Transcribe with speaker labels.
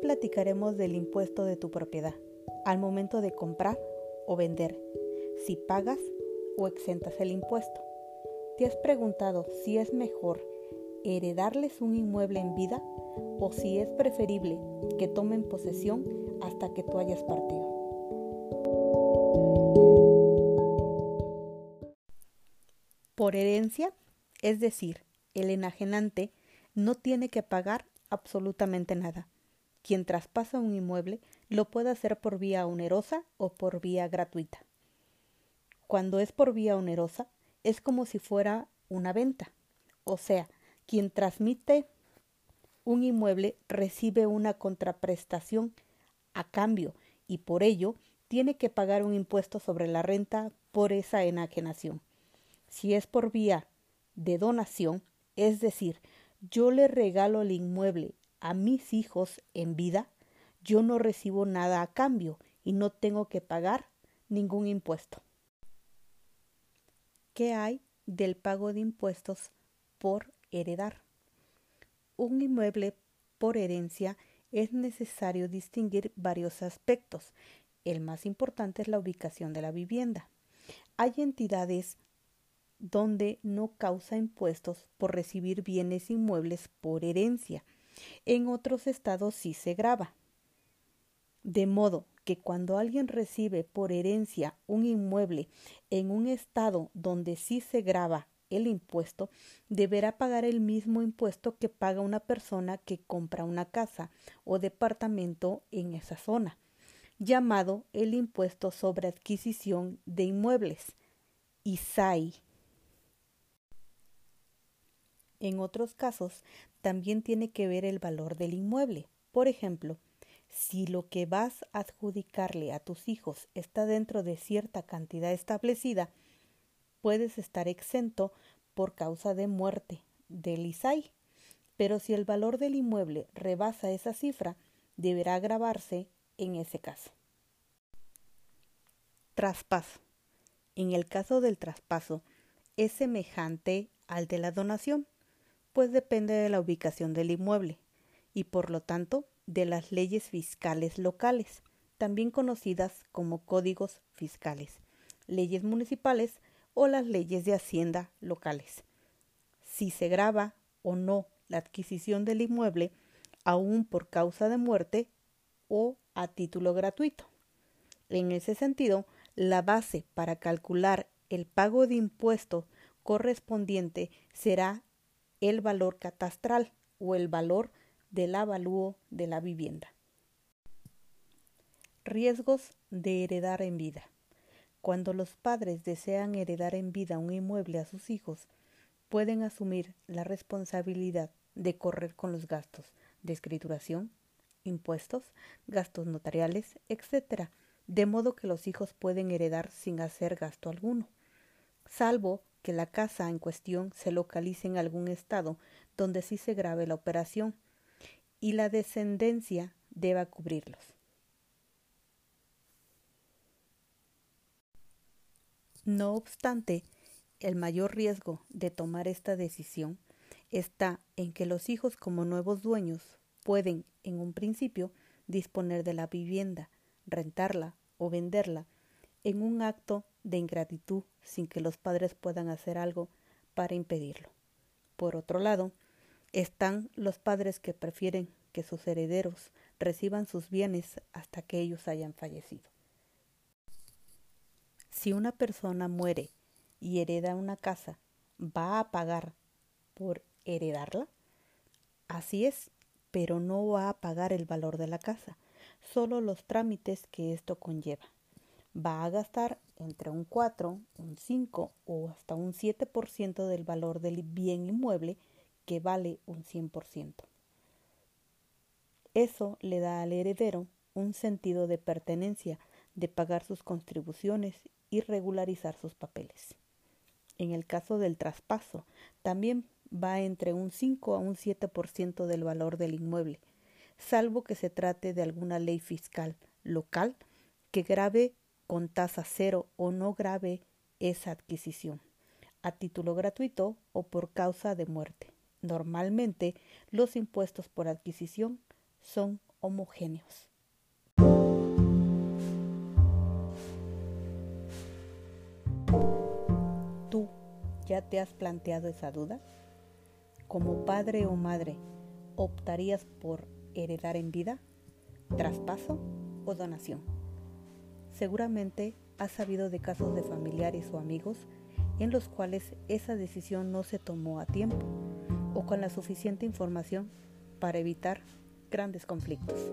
Speaker 1: Platicaremos del impuesto de tu propiedad al momento de comprar o vender, si pagas o exentas el impuesto. ¿Te has preguntado si es mejor heredarles un inmueble en vida o si es preferible que tomen posesión hasta que tú hayas partido? Por herencia, es decir, el enajenante no tiene que pagar absolutamente nada. Quien traspasa un inmueble lo puede hacer por vía onerosa o por vía gratuita. Cuando es por vía onerosa, es como si fuera una venta. O sea, quien transmite un inmueble recibe una contraprestación a cambio y por ello tiene que pagar un impuesto sobre la renta por esa enajenación. Si es por vía de donación, es decir, yo le regalo el inmueble a mis hijos en vida, yo no recibo nada a cambio y no tengo que pagar ningún impuesto. ¿Qué hay del pago de impuestos por heredar? Un inmueble por herencia es necesario distinguir varios aspectos. El más importante es la ubicación de la vivienda. Hay entidades donde no causa impuestos por recibir bienes inmuebles por herencia. En otros estados sí se graba. De modo que cuando alguien recibe por herencia un inmueble en un estado donde sí se graba el impuesto, deberá pagar el mismo impuesto que paga una persona que compra una casa o departamento en esa zona, llamado el impuesto sobre adquisición de inmuebles, ISAI. En otros casos, también tiene que ver el valor del inmueble. Por ejemplo, si lo que vas a adjudicarle a tus hijos está dentro de cierta cantidad establecida, puedes estar exento por causa de muerte del ISAI. Pero si el valor del inmueble rebasa esa cifra, deberá grabarse en ese caso. Traspaso. En el caso del traspaso, es semejante al de la donación pues depende de la ubicación del inmueble y por lo tanto de las leyes fiscales locales, también conocidas como códigos fiscales, leyes municipales o las leyes de hacienda locales. Si se graba o no la adquisición del inmueble, aún por causa de muerte o a título gratuito. En ese sentido, la base para calcular el pago de impuesto correspondiente será el valor catastral o el valor del avalúo de la vivienda. Riesgos de heredar en vida. Cuando los padres desean heredar en vida un inmueble a sus hijos, pueden asumir la responsabilidad de correr con los gastos de escrituración, impuestos, gastos notariales, etc., de modo que los hijos pueden heredar sin hacer gasto alguno, salvo que la casa en cuestión se localice en algún estado donde sí se grabe la operación y la descendencia deba cubrirlos. No obstante, el mayor riesgo de tomar esta decisión está en que los hijos como nuevos dueños pueden, en un principio, disponer de la vivienda, rentarla o venderla en un acto de ingratitud sin que los padres puedan hacer algo para impedirlo. Por otro lado, están los padres que prefieren que sus herederos reciban sus bienes hasta que ellos hayan fallecido. Si una persona muere y hereda una casa, ¿va a pagar por heredarla? Así es, pero no va a pagar el valor de la casa, solo los trámites que esto conlleva va a gastar entre un 4, un 5 o hasta un 7% del valor del bien inmueble que vale un 100%. Eso le da al heredero un sentido de pertenencia, de pagar sus contribuciones y regularizar sus papeles. En el caso del traspaso, también va entre un 5 a un 7% del valor del inmueble, salvo que se trate de alguna ley fiscal local que grave con tasa cero o no grave esa adquisición, a título gratuito o por causa de muerte. Normalmente los impuestos por adquisición son homogéneos. ¿Tú ya te has planteado esa duda? Como padre o madre, ¿optarías por heredar en vida, traspaso o donación? Seguramente has sabido de casos de familiares o amigos en los cuales esa decisión no se tomó a tiempo o con la suficiente información para evitar grandes conflictos.